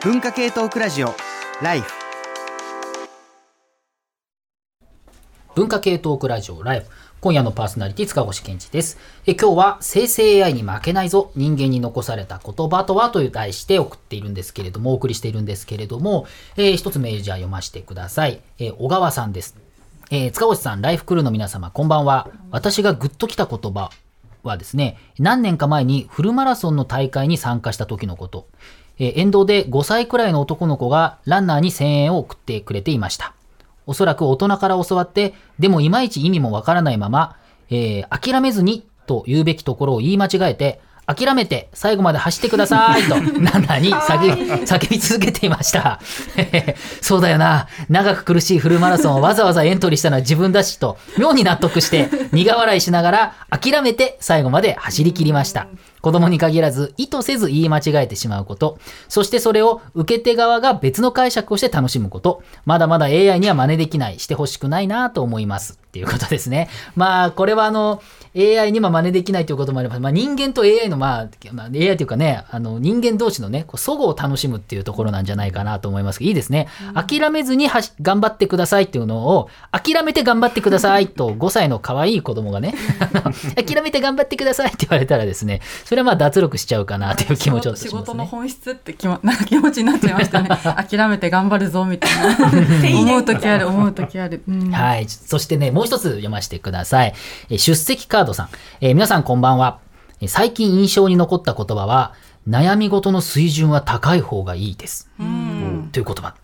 文化系トークラジオライフ文化系トークラジオライフ今夜のパーソナリティ塚越健二です。え今日は生成 AI に負けないぞ人間に残された言葉とはという題して送っているんですけれどもお送りしているんですけれども、えー一つメールじゃ読ませてください、えー小川さんです。えー塚越さん、ライフクルーの皆様、こんばんは。私がグッときた言葉はですね、何年か前にフルマラソンの大会に参加した時のこと。え沿道で5歳くらいの男の子がランナーに声援を送ってくれていました。おそらく大人から教わって、でもいまいち意味もわからないまま、えー諦めずにと言うべきところを言い間違えて、諦めて最後まで走ってくださいと、ランナーに叫び叫び続けていました。そうだよな。長く苦しいフルマラソンをわざわざエントリーしたのは自分だしと、妙に納得して、苦笑いしながら諦めて最後まで走り切りました。子供に限らず意図せず言い間違えてしまうこと、そしてそれを受け手側が別の解釈をして楽しむこと、まだまだ AI には真似できない、してほしくないなと思います。っていうことですね。まあ、これはあの、AI にも真似できないということもあります。まあ、人間と AI の、まあ、まあ、AI というかね、あの、人間同士のね、こう相互を楽しむっていうところなんじゃないかなと思いますけど、いいですね。諦めずにはし頑張ってくださいっていうのを、諦めて頑張ってくださいと5歳の可愛い子供がね、諦めて頑張ってくださいって言われたらですね、それはまあ脱力しちゃうかなという気持ちを仕します事のね。本質って気,、ま、なんか気持ちになっちゃいましたね諦めて頑張るぞみたいな 思う時ある思う時ある、うんはい。そしてね、もう一つ読ませてください。えー出席カードさん。えー皆さんこんばんは。えー最近印象に残った言葉は、悩み事の水準は高い方がいいです。うんという言葉。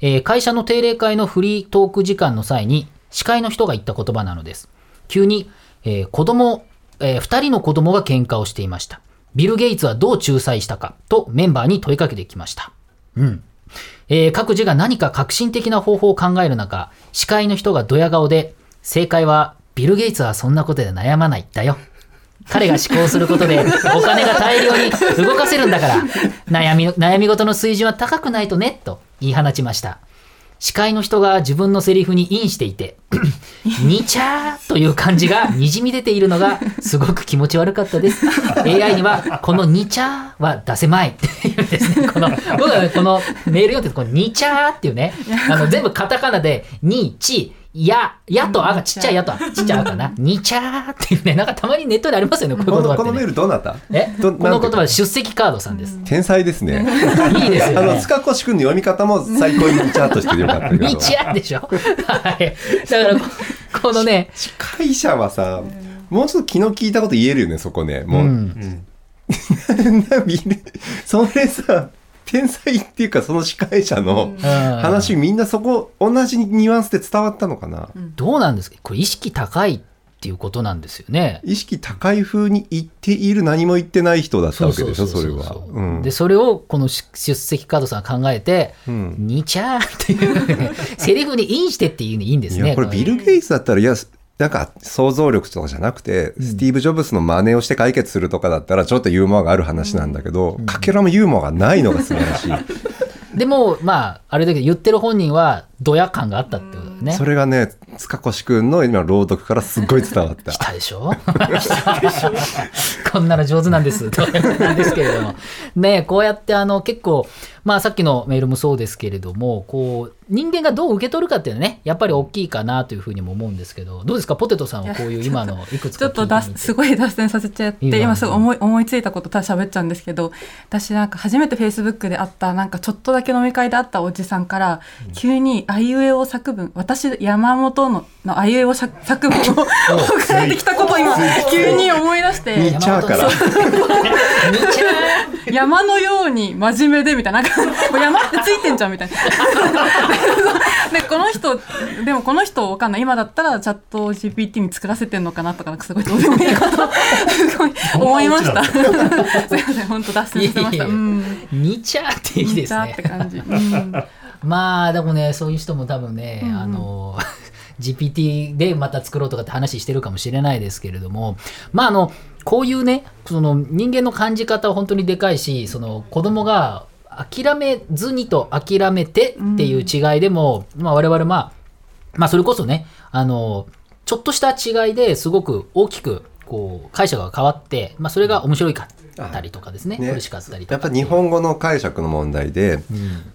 えー会社の定例会のフリートーク時間の際に、司会の人が言った言葉なのです。急に、えー子供、えー二人の子供が喧嘩をしていました。ビル・ゲイツはどう仲裁したか？とメンバーに問いかけてきました。うん。えー各自が何か革新的な方法を考える中、司会の人がドヤ顔で、正解は、ビル・ゲイツはそんなことで悩まない、だよ。彼が思考することで、お金が大量に動かせるんだから、悩み、悩み事の水準は高くないとね、と言い放ちました。司会の人が自分のセリフにインしていて、にちゃーという感じが滲み出ているのがすごく気持ち悪かったです。AI にはこのにちゃーは出せまいっていうですね、この、僕はこのメール読んでこのにちゃーっていうね、あの全部カタカナで、に、ち、や、やとあがちっちゃいやとあ、ちっちゃいあかな。にちゃーっていうね、なんかたまにネットでありますよね、こういう言葉って、このこのメーね。ルどうなった？え？どこの言葉出席カードさんです。天才ですね。いいですよ あの、ね。塚越くんの読み方も最高にチャートしててよかったけど。にちゃーでしょ？はい。だからこ、このね、司会者はさ、もうちょっと気の利いたこと言えるよね、そこね。もう、うんそれさ、天才っていうか、その司会者の話、みんなそこ、同じニュアンスで伝わったのかな？どうなんですか？これ意識高いっていうことなんですよね。意識高い風に言っている、何も言ってない人だったわけでしょ、それは。うんで、それをこの出出席カードさんが考えて、うんにちゃーっていう、ね、セリフにインしてっていうのいいんですね。これビル・ゲイツだったら、いや、なんか想像力とかじゃなくて、スティーブ・ジョブズの真似をして解決するとかだったら、ちょっとユーモアがある話なんだけど、かけらもユーモアがないのが素晴らしい。でも、まあ、あれだけど言ってる本人はドヤ感があったってことだよね。それがね、塚越くんの今の朗読からすっごい伝わった来。たでしょ？こんなの上手なんです。となんですけれども。ねこうやってあの結構、まあさっきのメールもそうですけれども、こう、人間がどう受け取るかっていうのはね、やっぱり大きいかなというふうにも思うんですけど、どうですか？ポテトさんはこういう今のいくつちかょっとだすごい脱線させちゃって今すぐ思い思いついたことただ喋っちゃうんですけど私なんか初めてフェイスブックで会ったなんかちょっとだけ飲み会で会ったおじさんから、急にあいうえお作文私山本ののあいうえお作作文を送られてきたことを今急に思い出しにて。山のように真面目でみたいな。なんか山ってついてんじゃんみたいな でこの人でもこの人わかんない。今だったらチャット GPT に作らせてんのかなとかなんかすごいどうでもいいこと。すごい思いました。すいません本当脱線してました。にちゃーっていいですね。めっちゃって。感じ、うん。まあでもねそういう人も多分ね、うん。うんあの GPT でまた作ろうとかって話してるかもしれないですけれども。まああのこういうねその人間の感じ方は本当にでかいしその子供が諦めずにと諦めてっていう違いでも、まあ我々まあまあそれこそねあのちょっとした違いですごく大きくこう解釈が変わって、まあ、それが面白いかったりとかですね。ね。嬉しかったりとか。やっぱ日本語の解釈の問題で、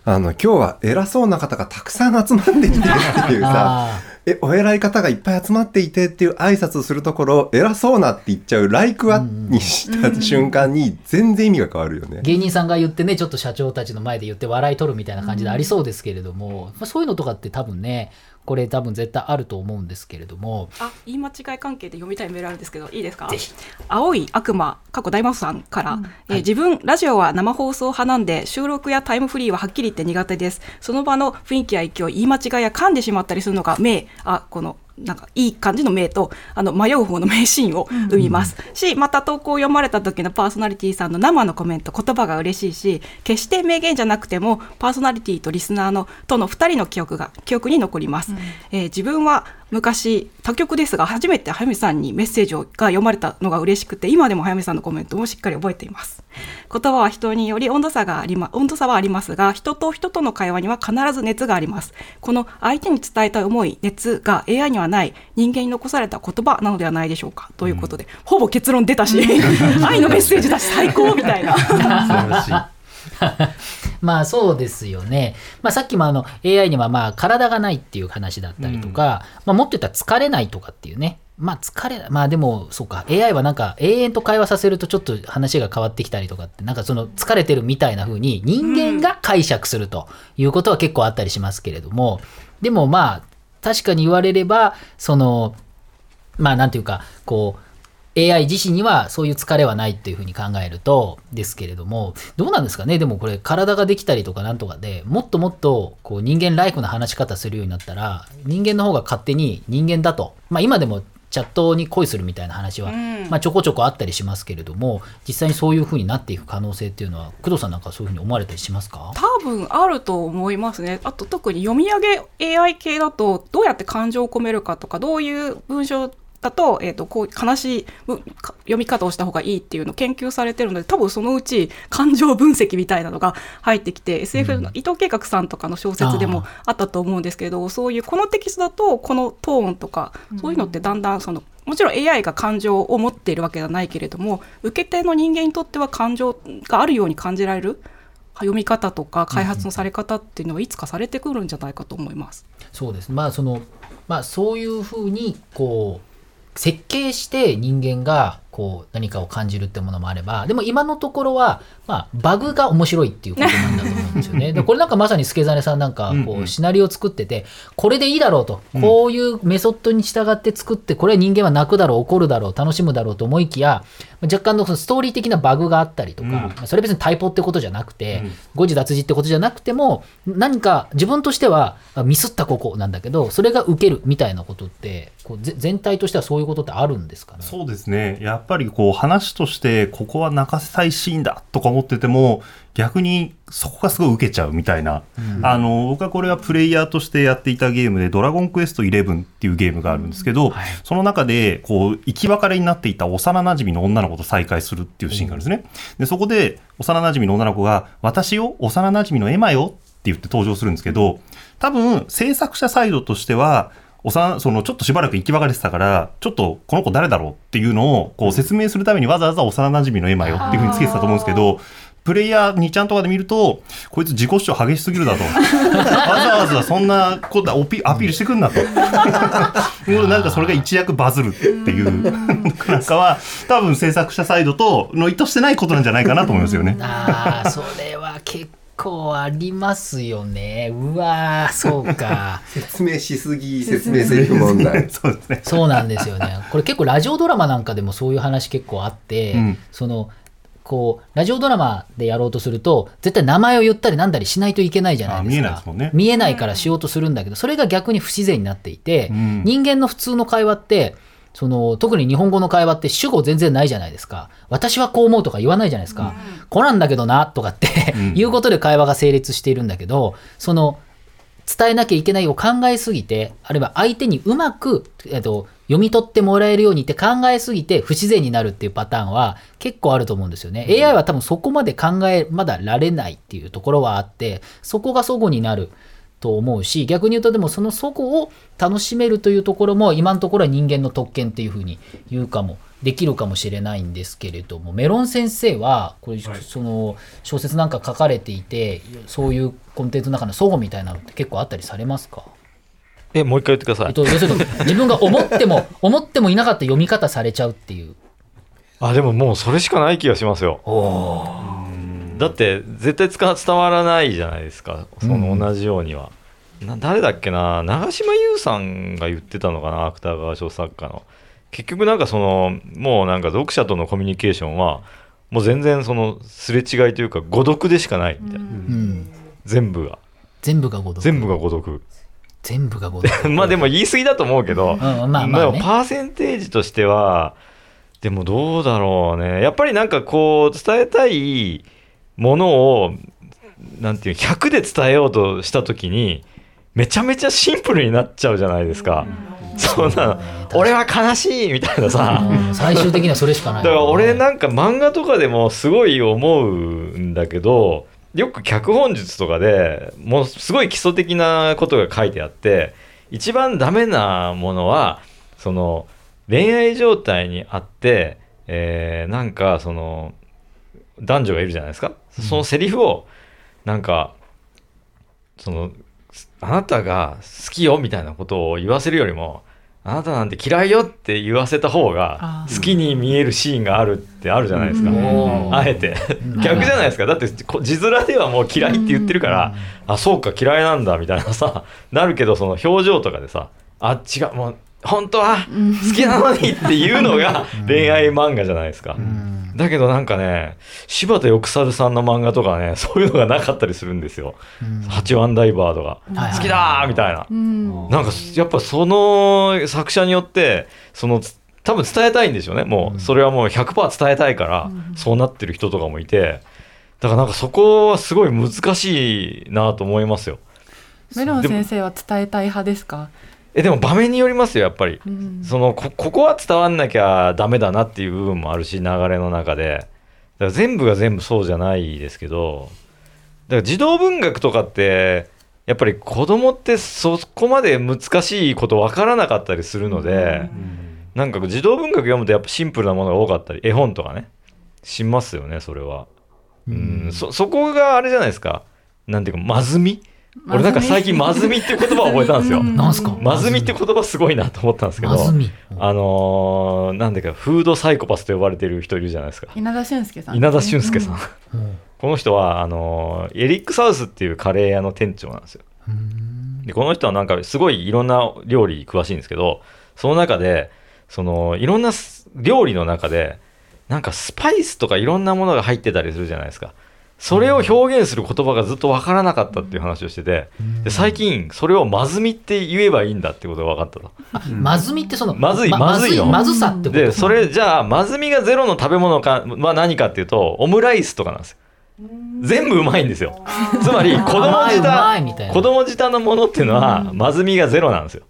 あの今日は偉そうな方がたくさん集まってきてっていうさあえお偉い方がいっぱい集まっていてっていう挨拶をするところ偉そうなって言っちゃう「ライクは」にした瞬間に全然意味が変わるよね。芸人さんが言ってねちょっと社長たちの前で言って笑い取るみたいな感じでありそうですけれども、まあ、そういうのとかって多分ねこれ多分絶対あると思うんですけれども。あ言い間違い関係で読みたいメールあるんですけどいいですか？ぜひ。青い悪魔過去大魔王さんから、えー自分ラジオは生放送派なんで収録やタイムフリーははっきり言って苦手です。その場の雰囲気や勢い言い間違いや噛んでしまったりするのが名あこのなんかいい感じの名とあの迷う方の名シーンを生みます、しまた投稿を読まれた時のパーソナリティさんの生のコメント言葉が嬉しいし決して名言じゃなくてもパーソナリティとリスナーのとの2人の記憶が記憶に残ります、えー自分は昔他局ですが初めて早見さんにメッセージが読まれたのが嬉しくて今でも早見さんのコメントもしっかり覚えています。言葉は人により温度差がありま温度差はありますが人と人との会話には必ず熱があります。この相手に伝えたい思い熱が AI にはない人間に残された言葉なのではないでしょうか。ということで、ほぼ結論出たし 愛のメッセージだし最高みたいな。まあそうですよね。まあさっきもあの AI にはまあ体がないっていう話だったりとか、まあもっと言ったら疲れないとかっていうね。まあ疲れ、まあでもそうか、AI はなんか永遠と会話させるとちょっと話が変わってきたりとかって、なんかその疲れてるみたいな風に人間が解釈するということは結構あったりしますけれども、でもまあ確かに言われれば、その、まあなんていうか、こう、AI 自身にはそういう疲れはないっていうふうに考えるとですけれどもどうなんですかね？でもこれ体ができたりとかなんとかでもっともっとこう人間ライクな話し方するようになったら人間の方が勝手に人間だと。まあ今でもチャットに恋するみたいな話は、うん。まあ、ちょこちょこあったりしますけれども実際にそういうふうになっていく可能性っていうのは工藤さんなんかそういうふうに思われたりしますか？多分あると思いますね。あと特に読み上げ AI 系だとどうやって感情を込めるかとかどういう文章だと,、えー、とこう悲しい読み方をした方がいいっていうのを研究されてるので多分そのうち感情分析みたいなのが入ってきて SF の伊藤計画さんとかの小説でもあったと思うんですけどそういうこのテキストだとこのトーンとかそういうのってだんだんそのもちろん AI が感情を持っているわけではないけれども受け手の人間にとっては感情があるように感じられる読み方とか開発のされ方っていうのはいつかされてくるんじゃないかと思います。そうです。まあそのまあそういうふうにこう設計して人間がこう何かを感じるってものもあればでも今のところは、まあ、バグが面白いっていうことなんだと思うんですよね。でこれなんかまさに助真さんなんかこうシナリオを作っててこれでいいだろうと。こういうメソッドに従って作ってこれは人間は泣くだろう怒るだろう楽しむだろうと思いきや若干のストーリー的なバグがあったりとか、それ別にタイポってことじゃなくて、うん。誤字脱字ってことじゃなくても何か自分としてはあミスったここなんだけどそれが受けるみたいなことってこうぜ全体としてはそういうことってあるんですかね？そうですね。やっぱりこう話としてここは泣かせたいシーンだとか思ってても逆にそこがすごい受けちゃうみたいな。あの僕はこれはプレイヤーとしてやっていたゲームでドラゴンクエスト11っていうゲームがあるんですけど、はいその中でこう生き別れになっていた幼馴染の女の子と再会するっていうシーンがあるんですね。でそこで幼馴染の女の子が私よ幼馴染のエマよって言って登場するんですけど多分制作者サイドとしては幼そのちょっとしばらく生き別れてたからちょっとこの子誰だろうっていうのをこう説明するためにわざわざ幼馴染のエマよっていうふうにつけてたと思うんですけどプレイヤー2ちゃんとかで見るとこいつ自己主張激しすぎるだと。わざわざそんなことアピアピールしてくんなと。もうなんかそれが一躍バズるっていう。なんかは多分制作者サイドとの意図してないことなんじゃないかなと思いますよね。ああそれは結構ありますよね。うわーそうか。説明しすぎ説明セリフ問題。そうですね。そうなんですよね。これ結構ラジオドラマなんかでもそういう話結構あって、うん。そのこうラジオドラマでやろうとすると絶対名前を言ったりなんだりしないといけないじゃないですか。あ見えないですもんね。見えないからしようとするんだけどそれが逆に不自然になっていて、うん。人間の普通の会話ってその特に日本語の会話って主語全然ないじゃないですか。私はこう思うとか言わないじゃないですか、こうなんだけどなとかって、うん。いうことで会話が成立しているんだけどその伝えなきゃいけないを考えすぎてあるいは相手にうまく、えっと、読み取ってもらえるようにって考えすぎて不自然になるっていうパターンは結構あると思うんですよね。AI は多分そこまで考えまだられないっていうところはあってそこが齟齬になる。っと思うし逆に言うとでもそのそこを楽しめるというところも今のところは人間の特権っていうふうに言うかもできるかもしれないんですけれどもメロン先生はこれ、その小説なんか書かれていてそういうコンテンツの中の齟齬みたいなのって結構あったりされますか？え、もう一回言ってください。えっと、要するに自分が思っても 思ってもいなかった読み方されちゃうっていう。あ、でももうそれしかない気がしますよ。だって絶対つか伝わらないじゃないですか。その同じようには。な誰だっけな長島優さんが言ってたのかな芥川賞作家の。結局なんかそのもうなんか読者とのコミュニケーションはもう全然そのすれ違いというか誤読でしかないみたいな、うん。全部が全部が誤読。全部が誤読全部が誤読。まあでも言い過ぎだと思うけど、うん、まあまあでもね。パーセンテージとしてはでもどうだろうねやっぱりなんかこう伝えたいものをなんていう100で伝えようとした時にめちゃめちゃシンプルになっちゃうじゃないですか、そんなの。俺は悲しいみたいなさ、うん。最終的にはそれしかない。だから俺なんか漫画とかでもすごい思うんだけどよく脚本術とかでもうすごい基礎的なことが書いてあって一番ダメなものはその恋愛状態にあって、えーなんかその男女がいるじゃないですかそのセリフをなんかそのあなたが好きよみたいなことを言わせるよりもあなたなんて嫌いよって言わせた方が好きに見えるシーンがあるってあるじゃないですか、うん。あえて。逆じゃないですか。だってこ字面ではもう嫌いって言ってるから、あそうか嫌いなんだみたいなさなるけどその表情とかでさあ違うもう本当は好きなのにっていうのが恋愛漫画じゃないですか、だけどなんかね柴田翼猿さんの漫画とかねそういうのがなかったりするんですよ、八番ダイバーとか、はい好きだーみたいな、うん。なんかやっぱその作者によってそのつ多分伝えたいんでしょうね。もうそれはもう100%伝えたいからそうなってる人とかもいて。だからなんかそこはすごい難しいなと思いますよ。メロン先生は伝えたい派ですか？えでも場面によりますよやっぱり。うん。そのこここは伝わんなきゃダメだなっていう部分もあるし流れの中で。だから全部が全部そうじゃないですけど。だから児童文学とかってやっぱり子供ってそこまで難しいこと分からなかったりするので、なんか児童文学読むとやっぱシンプルなものが多かったり。絵本とかね。しますよねそれは。うん。そそこがあれじゃないですか。なんていうかまずみ俺なんか最近まずみっていう言葉を覚えたんですよ。なんすか？まずみって言葉すごいなと思ったんですけど、まずみ。あのーなんでかフードサイコパスと呼ばれてる人いるじゃないですか。稲田俊介さん稲田俊介さん。うんこの人はあのーエリック・サウスっていうカレー屋の店長なんですよ。でこの人はなんかすごいいろんな料理詳しいんですけどその中でそのいろんなす料理の中でなんかスパイスとかいろんなものが入ってたりするじゃないですか。それを表現する言葉がずっと分からなかったっていう話をしててで最近それをまずみって言えばいいんだってことが分かったと。まずみってその、まずいまずいの。まずさってことでそれじゃあまずみがゼロの食べ物かは何かっていうとオムライスとかなんですよ。全部うまいんですよ。つまり 子供甘い舌うまいみたいな。子供舌のものっていうのはまずみがゼロなんですよ。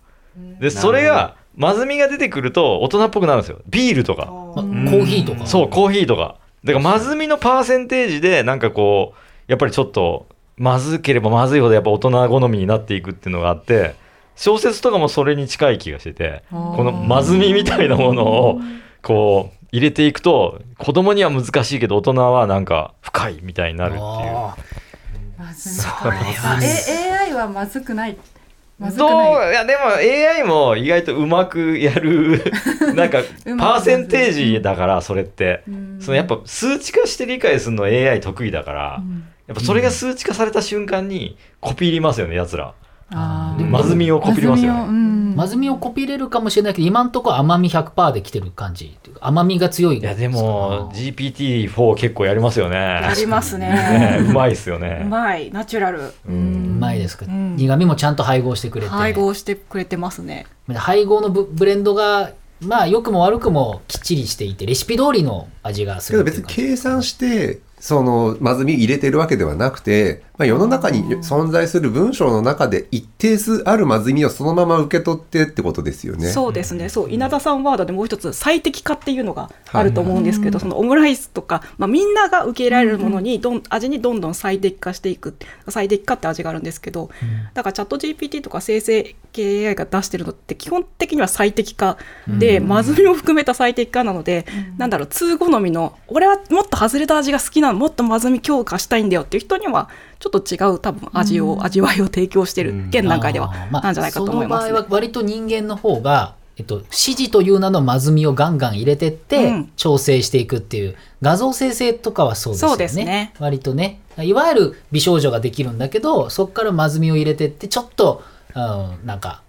でそれがまずみが出てくると大人っぽくなるんですよ。ビールとか。まコーヒーとか。そうコーヒーとかだからまずみのパーセンテージでなんかこうやっぱりちょっとまずければまずいほどやっぱ大人好みになっていくっていうのがあって小説とかもそれに近い気がしててここのまずみみたいなものをこう入れていくと子供には難しいけど大人はなんか深いみたいになるっていう。あまずいかえ AI はまずくない？まずくどう？ないいやでも AI も意外とうまくやる なんかパーセンテージだからそれって。うん。そのやっぱ数値化して理解するの AI 得意だからやっぱそれが数値化された瞬間にコピーりますよねやつらまずみをコピーりますよね。まずみを。うん。まずみをコピれるかもしれないけど、今んところ甘み100%で来てる感じ。甘みが強い。いやでも GPT-4 結構やりますよねありますねね。うまいっすようねまい、ナチュラル。うまいですか、ん苦味もちゃんと配合してくれて。配合してくれてますね。配合のブブレンドが、まあ、良くも悪くもきっちりしていて、レシピ通りの味がすけどるっていう感じ。別に計算してそのまずみ入れてるわけではなくて、まあ、世の中に存在する文章の中で一定数あるまずみをそのまま受け取ってってことですよね。そうですね。そう。稲田さんワードでもう一つ最適化っていうのがあると思うんですけど、そのオムライスとか、まあ、みんなが受け入れられるものにどん、味にどんどん最適化していく最適化って味があるんですけど、だからチャット GPT とか生成系 AI が出してるのって基本的には最適化で、まずみを含めた最適化なので、なんだろう通好みの俺はもっと外れた味が好きなのもっとまずみ強化したいんだよっていう人にはちょっと違う多分味を、味わいを提供してる現段階ではなんじゃないかと思います、ね。その場合は割と人間の方が、えっと、指示という名のまずみをガンガン入れてって、うん。調整していくっていう画像生成とかはそうですよね。そうですね。割とね。いわゆる美少女ができるんだけどそこからまずみを入れてってちょっと、うん、なんか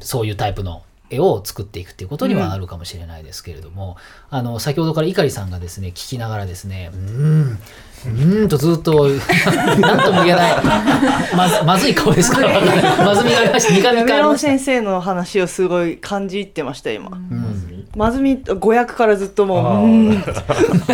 そういうタイプの絵を作っていくっていうことにはあるかもしれないですけれども、あの先ほどから碇さんがですね聞きながらですね。うーんうーんとずっと 何とも言えない。まずまずい顔ですから。まずみがありました苦味メがありました。ロン先生の話をすごい感じ入ってました今、うん。まずみ？語訳からずっともううーん。って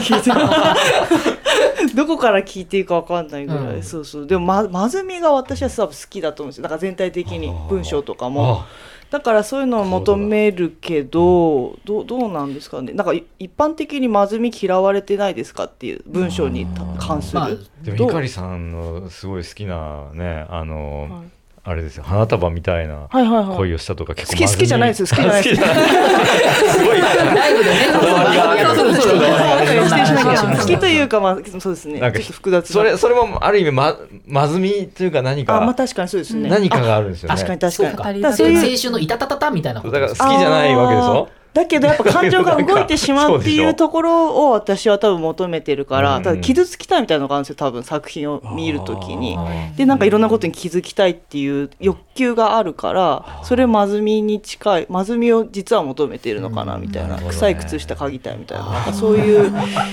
聞いて どこから聞いていいかわかんないぐらい、うん。そうそう。でもままずみが私は多分好きだと思うんですよ。だから全体的に文章とかもだからそういうのを求めるけどどうどうなんですかね。なんかい一般的にまずみ嫌われてないですかっていう文章に関する、まあどう？でも碇さんのすごい好きなねあの、はいあれですよ花束みたいな恋をしたとか結構好き好きじゃないですよ好きじゃないです好き。じゃないすごいライブでね、こだわりがあるそう。そうそうこだわりがある否定しなきゃそう。好きというかまあそうですね。なんかちょっと複雑な。それそれもある意味ままずみというか何か。あまあ確かにそうですね。何かがあるんですよね。確かに確かに。そうか。当たりだからそういう青春のいたたたたみたいなこだから好きじゃないわけでしょ？だけどやっぱ感情が動いてしまうっていうところを私は多分求めてるから、うん。ただ傷つきたいみたいなのがあるんですよ多分作品を見るときに。あ。でなんかいろんなことに気づきたいっていう欲求があるからそれまずみに近いまずみを実は求めてるのかなみたいな、臭い靴下嗅ぎたいみたいな。なんかそういう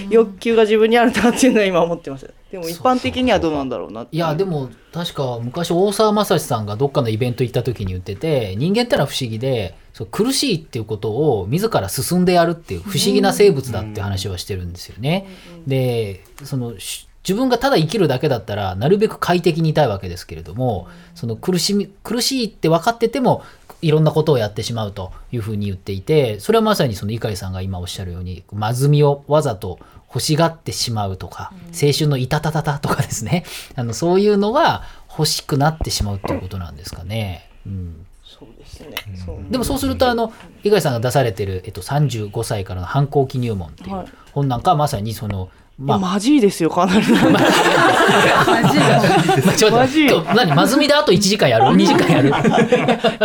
欲求が自分にあるなっていうのは今思ってます。でも一般的にはどうなんだろうなっていやでも確か昔大沢雅史さんがどっかのイベント行った時に言ってて人間ってのは不思議でそう苦しいっていうことを自ら進んでやるっていう不思議な生物だっていう話をしてるんですよね。でそのし自分がただ生きるだけだったらなるべく快適にいたいわけですけれどもその苦しみ苦しいって分かっててもいろんなことをやってしまうというふうに言っていてそれはまさにその碇さんが今おっしゃるようにまずみをわざと欲しがってしまうとか、青春のいたたたたとかですね。あのそういうのが欲しくなってしまうっていうことなんですかね。うんですね、でもそうするとあの井貝さんが出されてる、えっと、35歳からの反抗期入門っていうはい。本なんかはまさにそのまあ、マジですよかなり。まあ。ちょっとマジ今日何？まずみであと1時間やる？2時間や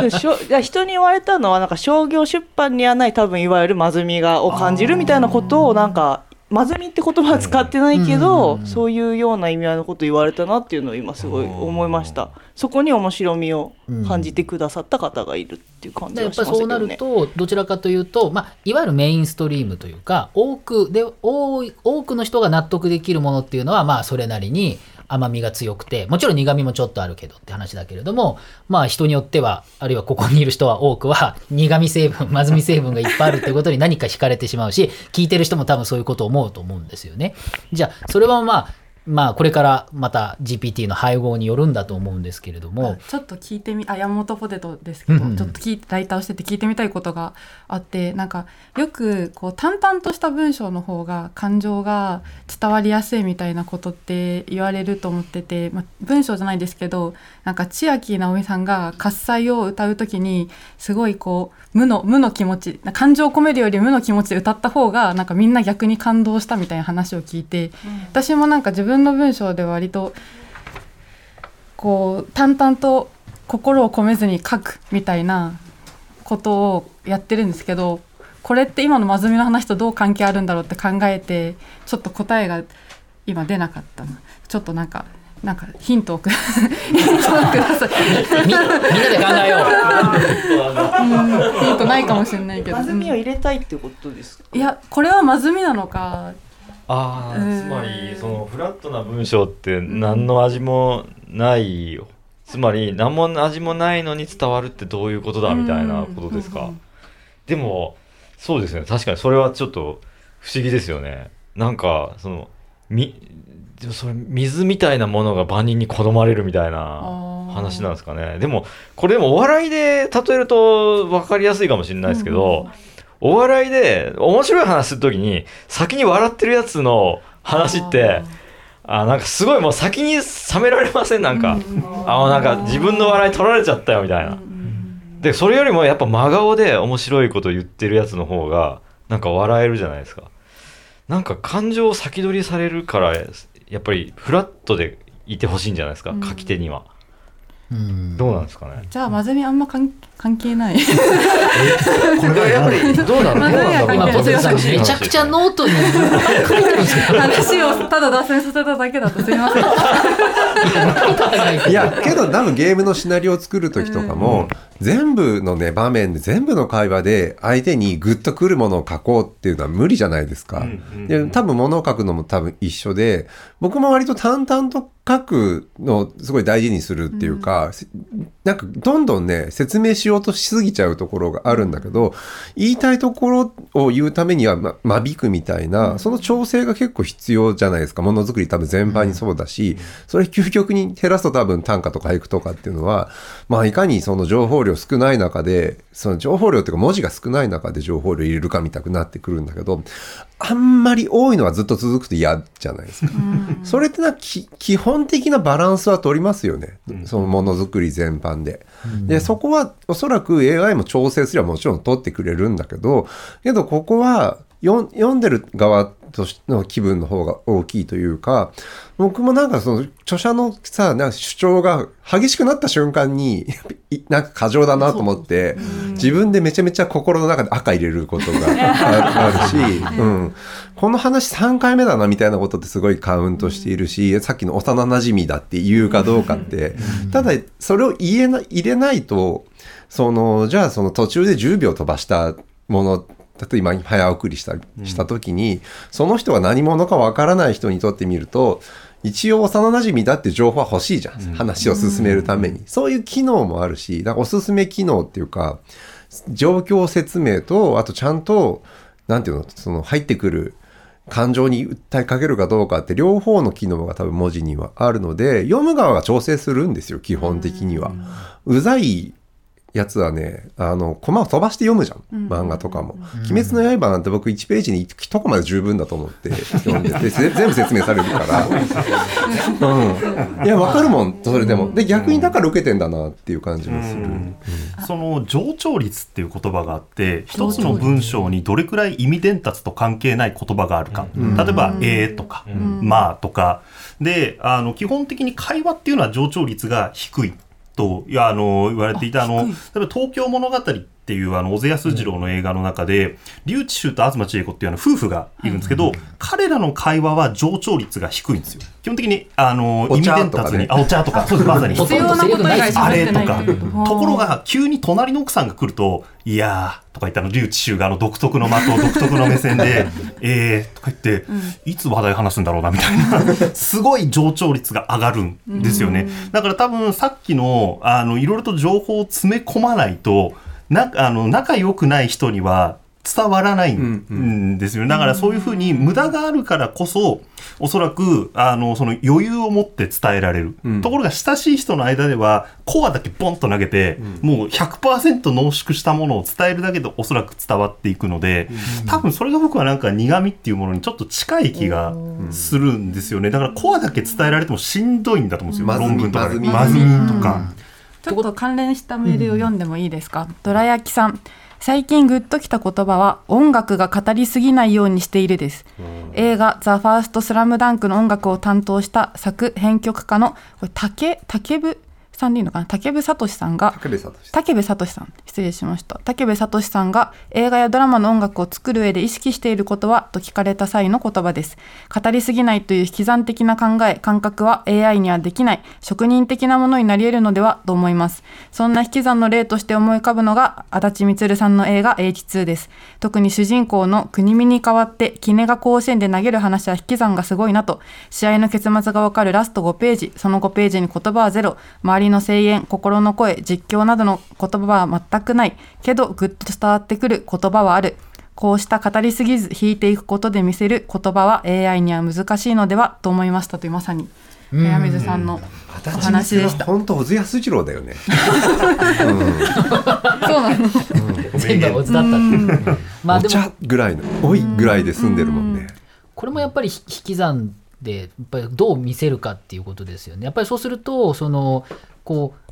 る？しょいや人に言われたのはなんか商業出版にはない多分いわゆるまずみがを感じるみたいなことをなんかまずみって言葉は使ってないけど、うんそういうような意味合いのこと言われたなっていうのを今すごい思いました。そこに面白みを感じてくださった方がいるっていう感じでやはしまっぱりそうなしたけどねるとどちらかというと、まあ、いわゆるメインストリームというか多くで多い多くの人が納得できるものっていうのはまあそれなりに甘みが強くてもちろん苦味もちょっとあるけどって話だけれどもまあ人によってはあるいはここにいる人は多くは苦味成分まずみ成分がいっぱいあるっていうことに何か惹かれてしまうし聞いてる人も多分そういうことを思うと思うんですよね。じゃあそれはまあまあこれからまた GPT の配合によるんだと思うんですけれども、ちょっと聞いてみあ山本ポテトですけど、うんうんちょっと聞いライターをしてて聞いてみたいことがあってなんかよくこう淡々とした文章の方が感情が伝わりやすいみたいなことって言われると思ってて、まあ、文章じゃないですけどなんか千秋直美さんが喝采を歌う時にすごいこう無の無の気持ち感情を込めるより無の気持ちで歌った方がなんかみんな逆に感動したみたいな話を聞いて、私もなんか自分の文章で割とこう淡々と心を込めずに書くみたいなことをやってるんですけどこれって今のまずみの話とどう関係あるんだろうって考えてちょっと答えが今出なかったな。ちょっとなんかなんかヒントをくヒントをください。みみんなで考えよう。ヒントないかもしれないけど。まずみを入れたいってことですか？いやこれはまずみなのかああうん。つまりそのフラットな文章って何の味もないつまり何も味もないのに伝わるってどういうことだみたいなことですか？うんでもそうですね。確かにそれはちょっと不思議ですよね。なんかそのみでもそれ水みたいなものが万人に好まれるみたいな話なんですかね。でもこれでもお笑いで例えると分かりやすいかもしれないですけど、お笑いで面白い話するときに先に笑ってるやつの話ってあなんかすごいもう先に冷められません？なんか、あなんか自分の笑い取られちゃったよみたいな。でそれよりもやっぱ真顔で面白いこと言ってるやつの方がなんか笑えるじゃないですか。なんか感情を先取りされるからやっぱりフラットでいてほしいんじゃないですか、書き手には。うんどうなんですかね？じゃあ真面目あんま関関係ない。これはやっぱりどうなの？どうなんだろう？今まあぽてとさんめちゃくちゃノートに。話をただ脱線させただけだとすみません。いやけど多分ゲームのシナリオを作る時とかも、全部のね場面で全部の会話で相手にグッとくるものを書こうっていうのは無理じゃないですか。で多分物を書くのも多分一緒で僕も割と淡々と書くのをすごい大事にするっていうか、せなんかどんどんね説明しようとしすぎちゃうところがあるんだけど言いたいところを言うためにはま間引くみたいなその調整が結構必要じゃないですか。ものづくり多分全般にそうだし、それ究極に減らすと多分短歌とか俳句とかっていうのはまあいかにその情報量少ない中でその情報量っていうか文字が少ない中で情報量入れるかみたくなってくるんだけどあんまり多いのはずっと続くと嫌じゃないですか。それってな基本的なバランスは取りますよね、そのものづくり全般で。でそこはおそらく AI も調整すればもちろん取ってくれるんだけどけどここは読んでる側との気分の方が大きいというか僕もなんかその著者のさなんか主張が激しくなった瞬間にい なんか過剰だなと思って自分でめちゃめちゃ心の中で赤入れることがああるし、うん、この話3回目だなみたいなことってすごいカウントしているしさっきの幼なじみだって言うかどうかって。ただそれを言えな入れないとそのじゃあその途中で10秒飛ばしたもの例えば今早送りしたした時に、その人が何者かわからない人にとってみると一応幼馴染だって情報は欲しいじゃん、話を進めるために、そういう機能もあるしだからおすすめ機能っていうか状況説明とあとちゃんとなんていうのその入ってくる感情に訴えかけるかどうかって両方の機能が多分文字にはあるので読む側が調整するんですよ基本的には。うざいやつはね、あの、コマを飛ばして読むじゃん。漫画とかも。鬼滅の刃なんて僕1ページに1コマで十分だと思って読んでて、ぜ全部説明されるから。うん。いや、わかるもん、それでも。で、逆にだから受けてんだなっていう感じもする。その上調率っていう言葉があって一つの文章にどれくらい意味伝達と関係ない言葉があるか、例えば「えー」とか「まあ」とかであの基本的に会話っていうのは上調率が低いといやあの言われていたあの例えば「東京物語」っていうあの小津安二郎の映画の中で笠智衆と東千恵子っていうあの夫婦がいるんですけど、彼らの会話は上調率が低いんですよ。基本的にあのお意味伝達に、あお茶とか そうです。まさに。必要なこと以外あれとか、ところが急に隣の奥さんが来ると、いやーとか言ったの、竜智衆があの独特の的、独特の目線で、えーとか言って、いつ話題話すんだろうなみたいな、すごい上昇率が上がるんですよね。だから多分さっきの、あの、いろいろと情報を詰め込まないと、なあの仲良くない人には伝わらないんですよね。だからそういうふうに無駄があるからこそ、おそらく、あの、その余裕を持って伝えられる。ところが親しい人の間では、コアだけボンと投げて、もう100%濃縮したものを伝えるだけでおそらく伝わっていくので、多分それが僕はなんか苦味っていうものにちょっと近い気がするんですよね。だからコアだけ伝えられてもしんどいんだと思うんですよ。論文とかで。まずみとか。ちょっと関連したメールを読んでもいいですか、どら焼きさん。最近グッときた言葉は音楽が語りすぎないようにしているです、映画「ザ・ファーストスラムダンクの音楽を担当した作編曲家のこれ竹竹部さんでいいのかな？竹部聡さんが武部聡さん。失礼しました。武部聡さんが映画やドラマの音楽を作る上で意識していることはと聞かれた際の言葉です。語りすぎないという引き算的な考え感覚は AI にはできない。職人的なものになり得るのではと思います。そんな引き算の例として思い浮かぶのが足立みつるさんの映画 H2 です。特に主人公の国見に代わってキネが甲子園で投げる話は引き算がすごいなと。試合の結末がわかるラスト5ページ。その5ページに言葉はゼロ。周りの声援心の声実況などの言葉は全くないけどぐっと伝わってくる言葉はあるこうした語りすぎず弾いていくことで見せる言葉は AI には難しいのではと思いましたというまさに宮水さんのお話でした。本当小津安二郎だよね。そうなの。全部オズだったまあでもお茶ぐらいの、おいぐらいで済んでるもんね。これもやっぱり引き算でやっぱりどう見せるかっていうことですよね。やっぱりそうするとそのこう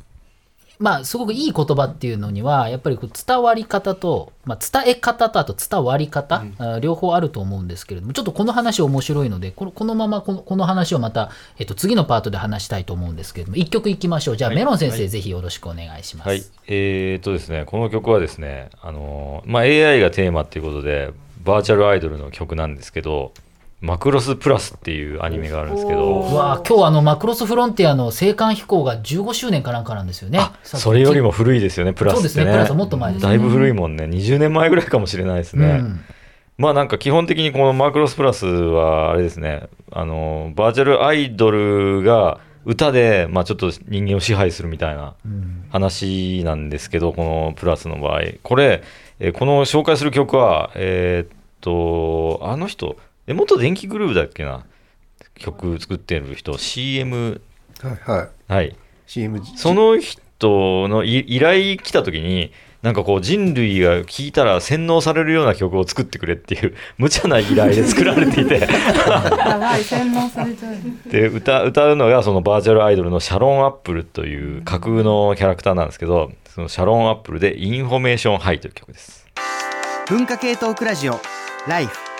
まあすごくいい言葉っていうのにはやっぱりこう伝わり方と、まあ、伝え方とあと伝わり方、あ両方あると思うんですけれどもちょっとこの話面白いのでこのこのままこのこの話をまた、えっと、次のパートで話したいと思うんですけれども一曲いきましょう。じゃあ、メロン先生、ぜひよろしくお願いします。はい、えー、とですね、この曲はですね、あのーまあ、AI がテーマっていうことで、バーチャルアイドルの曲なんですけど、マクロスプラスっていうアニメがあるんですけうど、わあ今日あのマクロスフロンティアの青函飛行が15周年かなんかなんですよね。さそれよりも古いですよね、プラスってね。そうですねプラスはもっと前ですね。だいぶ古いもんね、20年前ぐらいかもしれないですね。うん。まあなんか基本的にこのマクロスプラスはあれですね、あのバーチャルアイドルが歌でまあちょっと人間を支配するみたいな話なんですけど、このプラスの場合、これ、えーこの紹介する曲は、えーっと、あの人、え元電気グループだっけな、曲作ってる人、CM、はいはい。はい、CM その人のい依頼来た時に、なんかこう人類が聴いたら洗脳されるような曲を作ってくれっていう 無茶な依頼で作られていてやばい洗脳されちゃう。で歌歌うのがそのバーチャルアイドルのシャロン・アップルという架空のキャラクターなんですけどそのシャロン・アップルで「Information High」という曲です。文化系トークラジオライフ